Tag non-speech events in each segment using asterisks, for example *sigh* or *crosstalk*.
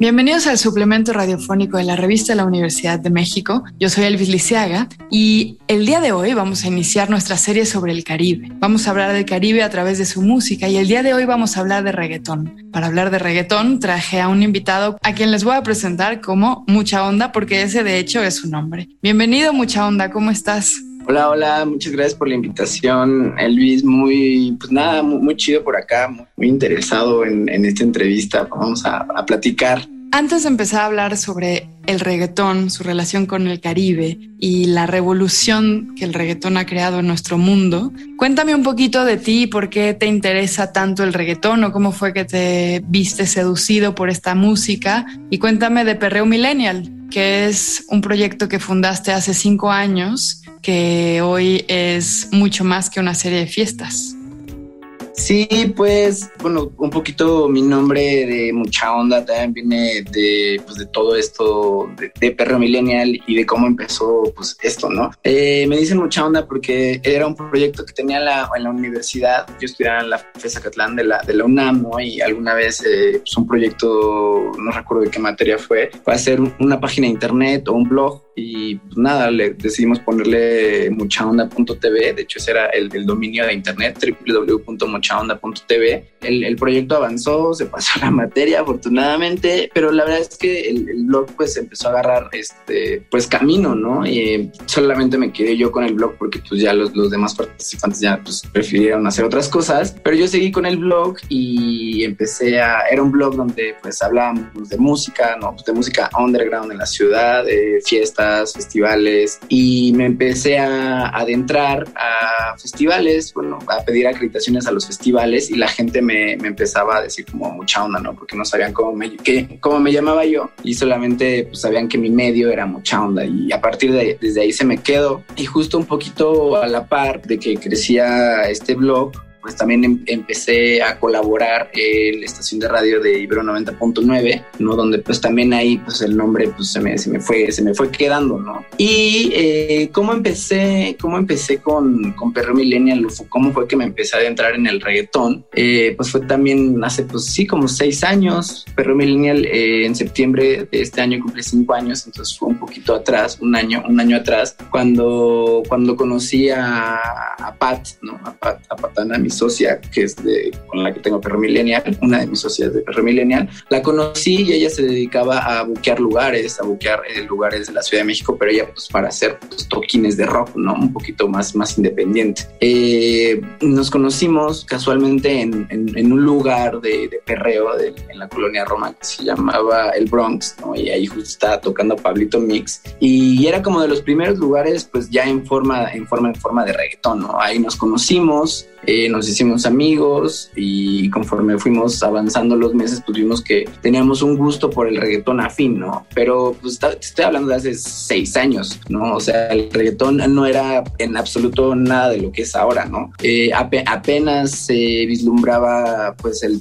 Bienvenidos al suplemento radiofónico de la revista de la Universidad de México. Yo soy Elvis Lisiaga y el día de hoy vamos a iniciar nuestra serie sobre el Caribe. Vamos a hablar del Caribe a través de su música y el día de hoy vamos a hablar de reggaetón. Para hablar de reggaetón traje a un invitado a quien les voy a presentar como Mucha Onda porque ese de hecho es su nombre. Bienvenido Mucha Onda, ¿cómo estás? Hola, hola, muchas gracias por la invitación, Elvis. Muy, pues nada, muy, chido por acá, muy, interesado en, esta entrevista. Vamos a, a, platicar. Antes de empezar a hablar sobre el reggaetón, su relación con el Caribe y la revolución que el reggaetón ha creado en nuestro mundo, cuéntame un poquito de ti, por qué te interesa tanto el reggaetón o cómo fue que te viste seducido por esta música y cuéntame de Perreo Millennial, que es un proyecto que fundaste hace cinco años que hoy es mucho más que una serie de fiestas. Sí, pues, bueno, un poquito mi nombre de mucha onda también viene de, pues, de todo esto de, Perro Millennial y de cómo empezó, pues, esto, ¿no? Eh, me dicen mucha onda porque era un proyecto que tenía la, en la universidad. Yo estudiaba en la FESA Catlán de la, de la UNAM, ¿no? Y alguna vez, eh, pues, un proyecto, no recuerdo de qué materia fue, fue hacer una página de internet o un blog y pues nada, le decidimos ponerle muchaonda.tv, de hecho ese era el, el dominio de internet, www.muchaonda.tv. El, el proyecto avanzó, se pasó la materia afortunadamente, pero la verdad es que el, blog pues empezó a agarrar este pues camino, ¿no? Y solamente me quedé yo con el blog porque pues ya los, los demás participantes ya pues prefirieron hacer otras cosas, pero yo seguí con el blog y empecé a, era un blog donde pues hablábamos de música, ¿no? Pues de música underground en la ciudad, de fiestas, festivales y me empecé a adentrar a festivales, bueno, a pedir acreditaciones a los festivales y la gente me, me empezaba a decir como mucha onda, ¿no? Porque no sabían cómo me, que, cómo me llamaba yo y solamente pues, sabían que mi medio era mucha onda y a partir de desde ahí se me quedó y justo un poquito a la par de que crecía este blog, pues también em, empecé a colaborar en la estación de radio de Ibero 90.9, ¿no? Donde pues también ahí pues el nombre pues se me, se me fue, se me fue quedando, ¿no? Y eh, cómo empecé, cómo empecé con, con Perro Millennial, cómo fue que me empecé a entrar en el reggaetón, eh, pues fue también hace pues sí como seis años, Perro Millennial eh, en septiembre de este año cumple cinco años, entonces fue un poquito atrás, un año, un año atrás, cuando, cuando conocí a, a Pat, ¿no? A Pat, a Patana, mi socia, que es de, con la que tengo Perro Millennial, una de mis socias de Perro Millennial, la conocí y ella se dedicaba a buquear lugares, a buquear eh, lugares de la Ciudad de México, pero ella pues para hacer pues, toquines de rock, ¿no? Un poquito más, más independiente. Eh, nos conocimos casualmente en, en, un lugar de, de perreo de, en la colonia Roma que se llamaba el Bronx, ¿no? Y ahí justo estaba tocando Pablito Mix y era como de los primeros lugares pues ya en forma, en forma, en forma de reggaetón, ¿no? Ahí nos conocimos, eh, nos hicimos amigos y conforme fuimos avanzando los meses, pues vimos que teníamos un gusto por el reggaetón afín, ¿no? Pero pues estoy hablando de hace seis años, ¿no? O sea, el reggaetón no era en absoluto nada de lo que es ahora, ¿no? Eh, apenas se vislumbraba pues el,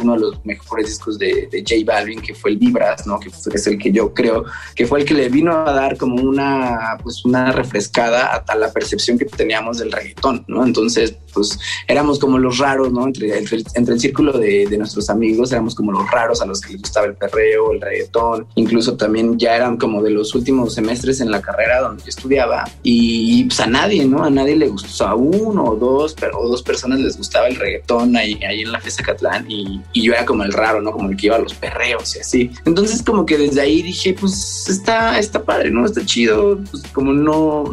uno de los mejores discos de, de, J Balvin, que fue el Vibras, ¿no? Que es el que yo creo que fue el que le vino a dar como una, pues una refrescada a, a la percepción que teníamos del reggaetón, ¿no? Entonces, pues éramos como los raros, ¿no? Entre, entre, el círculo de, de, nuestros amigos éramos como los raros a los que les gustaba el perreo, el reggaetón, incluso también ya eran como de los últimos semestres en la carrera donde yo estudiaba y, pues a nadie, ¿no? A nadie le gustó, a uno o dos, pero dos personas les gustaba el reggaetón ahí, ahí en la fiesta Catlán y, y yo era como el raro, ¿no? Como el que iba a los perreos y así. Entonces como que desde ahí dije, pues está, está padre, ¿no? Está chido, pues como no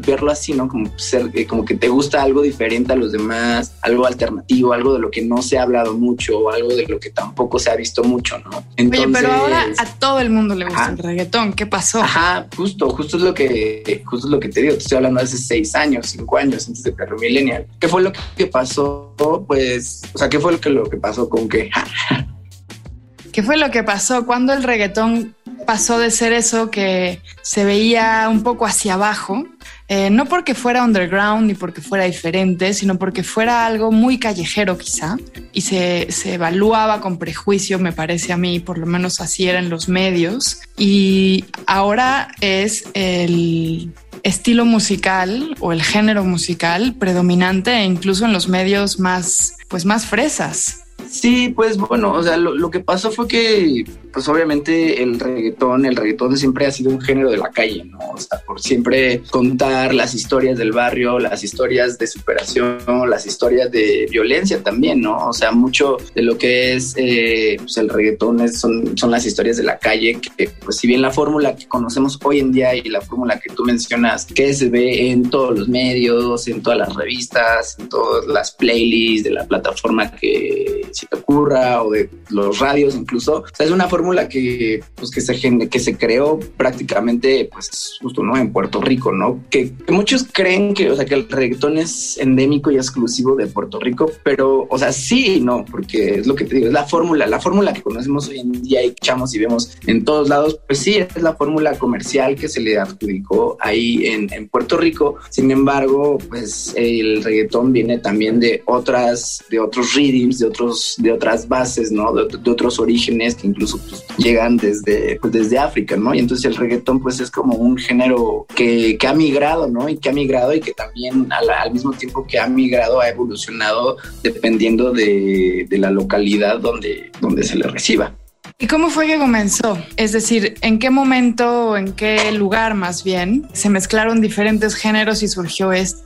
verlo así, ¿no? Como ser, como que te gusta algo diferente a los demás, algo alternativo, algo de lo que no se ha hablado mucho, o algo de lo que tampoco se ha visto mucho, ¿no? Entonces, Oye, pero ahora a todo el mundo le gusta el reggaetón, ¿qué pasó? Ajá, justo, justo es lo que, justo es lo que te digo, te estoy hablando de hace seis años, cinco años antes de Perro Millennial. ¿Qué fue lo que pasó? Pues, o sea, ¿qué fue lo que, lo que pasó con qué? *laughs* ¿Qué fue lo que pasó cuando el reggaetón pasó de ser eso que se veía un poco hacia abajo eh, no porque fuera underground ni porque fuera diferente, sino porque fuera algo muy callejero quizá, y se, se evaluaba con prejuicio, me parece a mí, por lo menos así era en los medios, y ahora es el estilo musical o el género musical predominante e incluso en los medios más, pues más fresas. Sí, pues bueno, o sea, lo, que pasó fue que, pues obviamente el reggaetón, el reggaetón siempre ha sido un género de la calle, ¿no? O sea, por siempre contar las historias del barrio, las historias de superación, las historias de violencia también, ¿no? O sea, mucho de lo que es eh, pues el reggaetón son, son las historias de la calle, que pues si bien la fórmula que conocemos hoy en día y la fórmula que tú mencionas, que se ve en todos los medios, en todas las revistas, en todas las playlists de la plataforma que si te ocurra o de los radios incluso. O sea, es una fórmula que, pues, que, se, que se creó prácticamente, pues, justo, ¿no? En Puerto Rico, ¿no? Que, muchos creen que, o sea, que el reggaetón es endémico y exclusivo de Puerto Rico, pero, o sea, sí no, porque es lo que te digo, es la fórmula, la fórmula que conocemos hoy en día y echamos y vemos en todos lados, pues sí, es la fórmula comercial que se le adjudicó ahí en, en Puerto Rico. Sin embargo, pues el reggaetón viene también de otras, de otros rhythms, de otros de otras bases, ¿no? De, otros orígenes que incluso pues, llegan desde, pues, desde África, ¿no? Y entonces el reggaetón pues es como un género que, que ha migrado, ¿no? Y que ha migrado y que también al, mismo tiempo que ha migrado ha evolucionado dependiendo de, de la localidad donde, donde se le reciba. ¿Y cómo fue que comenzó? Es decir, ¿en qué momento en qué lugar más bien se mezclaron diferentes géneros y surgió este?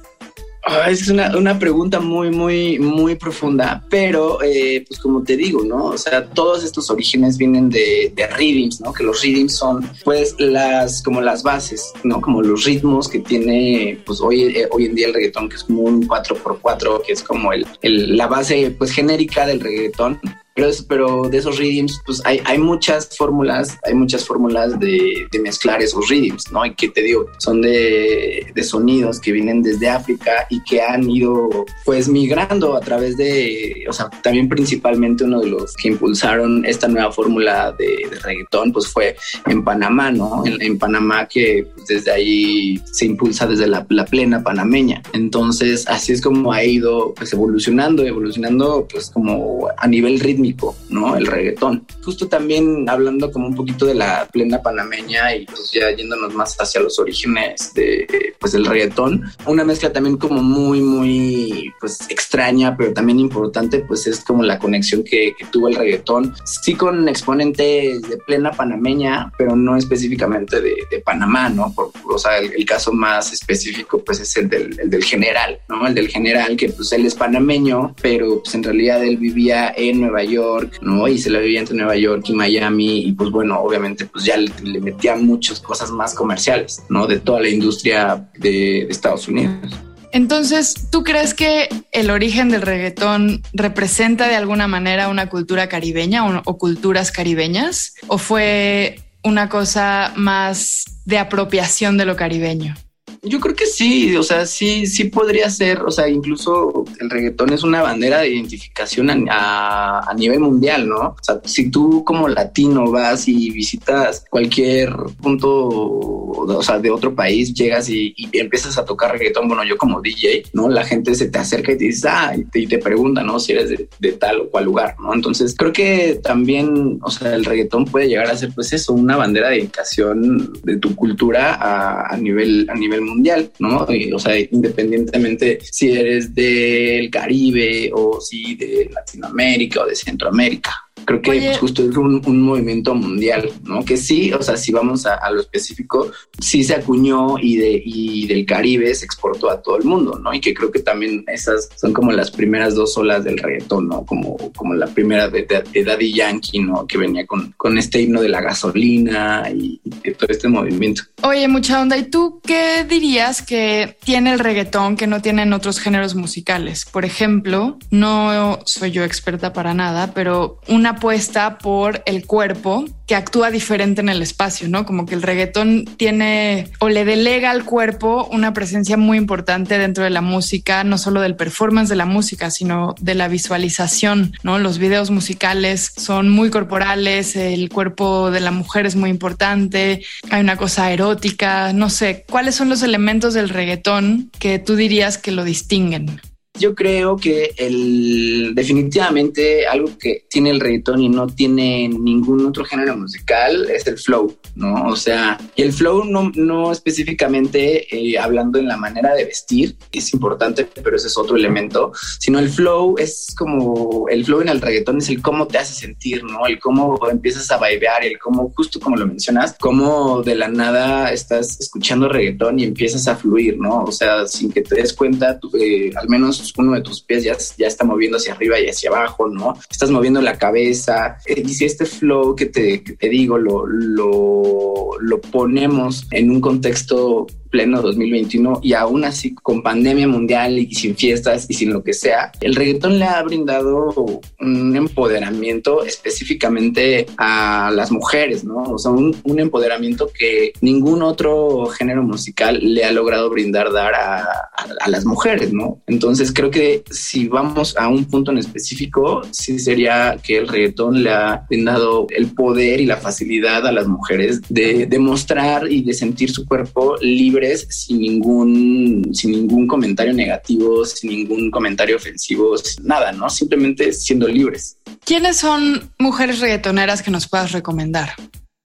Es una, una, pregunta muy, muy, muy profunda, pero eh, pues como te digo, ¿no? O sea, todos estos orígenes vienen de, de rhythms, ¿no? Que los rhythms son pues las, como las bases, ¿no? Como los ritmos que tiene pues hoy, eh, hoy en día el reggaetón, que es como un 4x4, que es como el, el, la base pues genérica del reggaetón pero, de esos rhythms, pues hay, hay muchas fórmulas, hay muchas fórmulas de, de, mezclar esos rhythms, ¿no? Y que te digo, son de, de, sonidos que vienen desde África y que han ido pues migrando a través de, o sea, también principalmente uno de los que impulsaron esta nueva fórmula de, de reggaetón, pues fue en Panamá, ¿no? En, en Panamá que pues, desde ahí se impulsa desde la, la, plena panameña. Entonces, así es como ha ido pues evolucionando, evolucionando pues como a nivel rítmico ¿no? El reggaetón. Justo también hablando como un poquito de la plena panameña y pues ya yéndonos más hacia los orígenes de, pues del reggaetón, una mezcla también como muy, muy, pues extraña, pero también importante, pues es como la conexión que, tuvo el reggaetón, sí con exponentes de plena panameña, pero no específicamente de, Panamá, ¿no? Por, o sea, el, caso más específico, pues es el del, el del general, ¿no? El del general, que pues él es panameño, pero pues en realidad él vivía en Nueva York ¿no? Y se la vivía entre Nueva York y Miami y pues bueno, obviamente pues ya le, metían muchas cosas más comerciales, ¿no? De toda la industria de, Estados Unidos. Entonces, ¿tú crees que el origen del reggaetón representa de alguna manera una cultura caribeña o, culturas caribeñas? ¿O fue una cosa más de apropiación de lo caribeño? Yo creo que sí, o sea, sí, sí podría ser, o sea, incluso el reggaetón es una bandera de identificación a, a, nivel mundial, ¿no? O sea, si tú como latino vas y visitas cualquier punto, o sea, de otro país, llegas y, empiezas a tocar reggaetón, bueno, yo como DJ, ¿no? La gente se te acerca y te dice, ah, y te, pregunta, ¿no? Si eres de, de, tal o cual lugar, ¿no? Entonces, creo que también, o sea, el reggaetón puede llegar a ser, pues eso, una bandera de identificación de tu cultura a, a nivel, a nivel mundial, ¿no? o sea, independientemente si eres del Caribe o si de Latinoamérica o de Centroamérica. Creo que pues, justo es un, movimiento mundial, ¿no? Que sí, o sea, si vamos a, lo específico, sí se acuñó y, de, y del Caribe se exportó a todo el mundo, ¿no? Y que creo que también esas son como las primeras dos olas del reggaetón, ¿no? Como, como la primera de, Daddy Yankee, ¿no? Que venía con, con este himno de la gasolina y, y todo este movimiento. Oye, mucha onda. ¿Y tú qué dirías que tiene el reggaetón que no tienen otros géneros musicales? Por ejemplo, no soy yo experta para nada, pero una apuesta por el cuerpo que actúa diferente en el espacio, ¿no? Como que el reggaetón tiene o le delega al cuerpo una presencia muy importante dentro de la música, no solo del performance de la música, sino de la visualización, ¿no? Los videos musicales son muy corporales, el cuerpo de la mujer es muy importante, hay una cosa erótica, no sé, ¿cuáles son los elementos del reggaetón que tú dirías que lo distinguen? Yo creo que el definitivamente algo que tiene el reggaetón y no tiene ningún otro género musical es el flow, ¿no? O sea, y el flow no, no específicamente eh, hablando en la manera de vestir, es importante, pero ese es otro elemento, sino el flow es como, el flow en el reggaetón es el cómo te hace sentir, ¿no? El cómo empiezas a bailar, el cómo, justo como lo mencionas, cómo de la nada estás escuchando reggaetón y empiezas a fluir, ¿no? O sea, sin que te des cuenta, eh, al menos uno de tus pies ya, ya está moviendo hacia arriba y hacia abajo, ¿no? Estás moviendo la cabeza. Eh, y si este flow que te, te digo lo, lo, lo ponemos en un contexto pleno 2021 y aún así con pandemia mundial y sin fiestas y sin lo que sea, el reggaetón le ha brindado un empoderamiento específicamente a las mujeres, ¿no? O sea, un, un empoderamiento que ningún otro género musical le ha logrado brindar dar a, a, las mujeres, ¿no? Entonces creo que si vamos a un punto en específico, sí sería que el reggaetón le ha brindado el poder y la facilidad a las mujeres de demostrar y de sentir su cuerpo libre sin ningún, sin ningún comentario negativo, sin ningún comentario ofensivo, nada, ¿no? Simplemente siendo libres. ¿Quiénes son mujeres reggaetoneras que nos puedas recomendar?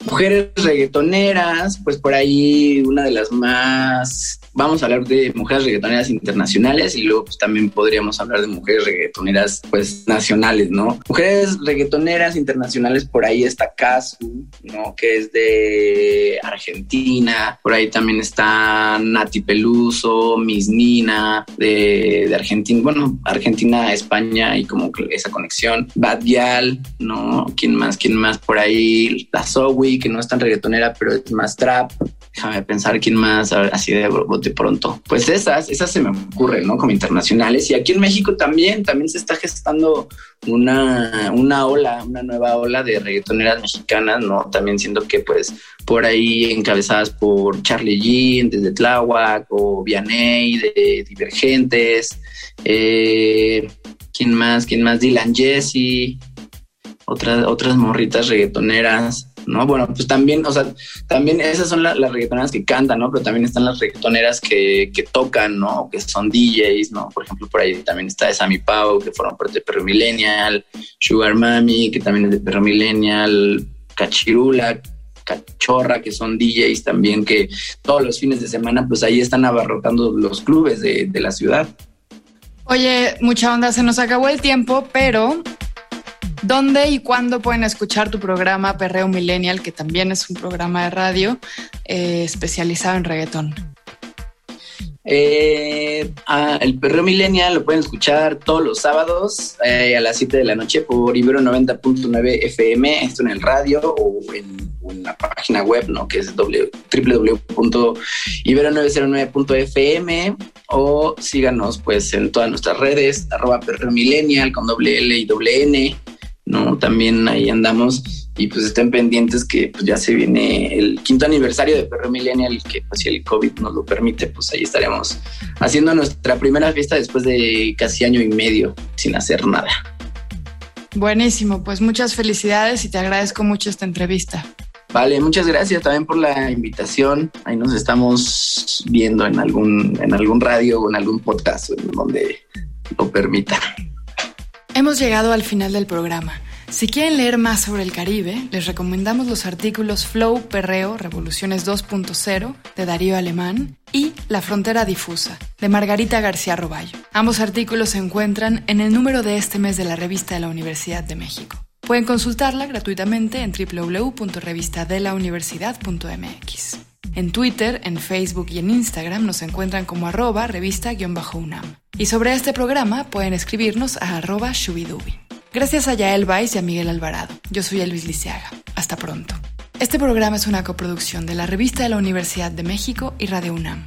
Mujeres reggaetoneras, pues por ahí una de las más vamos a hablar de mujeres reggaetoneras internacionales y luego pues, también podríamos hablar de mujeres reggaetoneras pues nacionales, ¿no? Mujeres reggaetoneras internacionales, por ahí está Kazu, ¿no? Que es de Argentina, por ahí también está Nati Peluso, Miss Nina, de, de Argentina, bueno, Argentina, España y como esa conexión, Bad ¿no? ¿Quién más? ¿Quién más? Por ahí la Zoe, que no es tan reggaetonera, pero es más trap. Déjame pensar quién más, así de de pronto. Pues esas, esas se me ocurren, ¿no? Como internacionales. Y aquí en México también, también se está gestando una, una ola, una nueva ola de reggaetoneras mexicanas, ¿no? También siento que pues por ahí encabezadas por Charlie Jean desde Tláhuac o Vianey de Divergentes. Eh, ¿Quién más? ¿Quién más? Dylan Jesse. Otras, otras morritas reggaetoneras. ¿No? Bueno, pues también, o sea, también esas son las reggaetoneras que cantan, ¿no? Pero también están las reggaetoneras que, que, tocan, ¿no? Que son DJs, ¿no? Por ejemplo, por ahí también está Sammy Pau, que forma parte de Perro Millennial, Sugar Mami, que también es de Perro Millennial, Cachirula, Cachorra, que son DJs también, que todos los fines de semana, pues ahí están abarrotando los clubes de, de la ciudad. Oye, mucha onda, se nos acabó el tiempo, pero ¿Dónde y cuándo pueden escuchar tu programa Perreo Millennial, que también es un programa de radio eh, especializado en reggaetón? Eh, el Perreo Millennial lo pueden escuchar todos los sábados eh, a las 7 de la noche por Ibero 90.9 FM, esto en el radio o en, la página web, ¿no? que es www.ibero909.fm o síganos pues en todas nuestras redes, arroba Perreo Millennial con doble L y doble N ¿no? También ahí andamos y pues estén pendientes que pues ya se viene el quinto aniversario de Perro Millennial, que pues si el COVID nos lo permite, pues ahí estaremos haciendo nuestra primera fiesta después de casi año y medio sin hacer nada. Buenísimo, pues muchas felicidades y te agradezco mucho esta entrevista. Vale, muchas gracias también por la invitación. Ahí nos estamos viendo en algún, en algún radio o en algún podcast donde lo permita. Hemos llegado al final del programa. Si quieren leer más sobre el Caribe, les recomendamos los artículos Flow Perreo Revoluciones 2.0 de Darío Alemán y La Frontera Difusa de Margarita García Roballo. Ambos artículos se encuentran en el número de este mes de la revista de la Universidad de México. Pueden consultarla gratuitamente en www.revistadelauniversidad.mx. En Twitter, en Facebook y en Instagram nos encuentran como arroba revista-unam. Y sobre este programa pueden escribirnos a arroba shubidubi. Gracias a Yael Weiss y a Miguel Alvarado. Yo soy Elvis Lisiaga. Hasta pronto. Este programa es una coproducción de la Revista de la Universidad de México y Radio UNAM.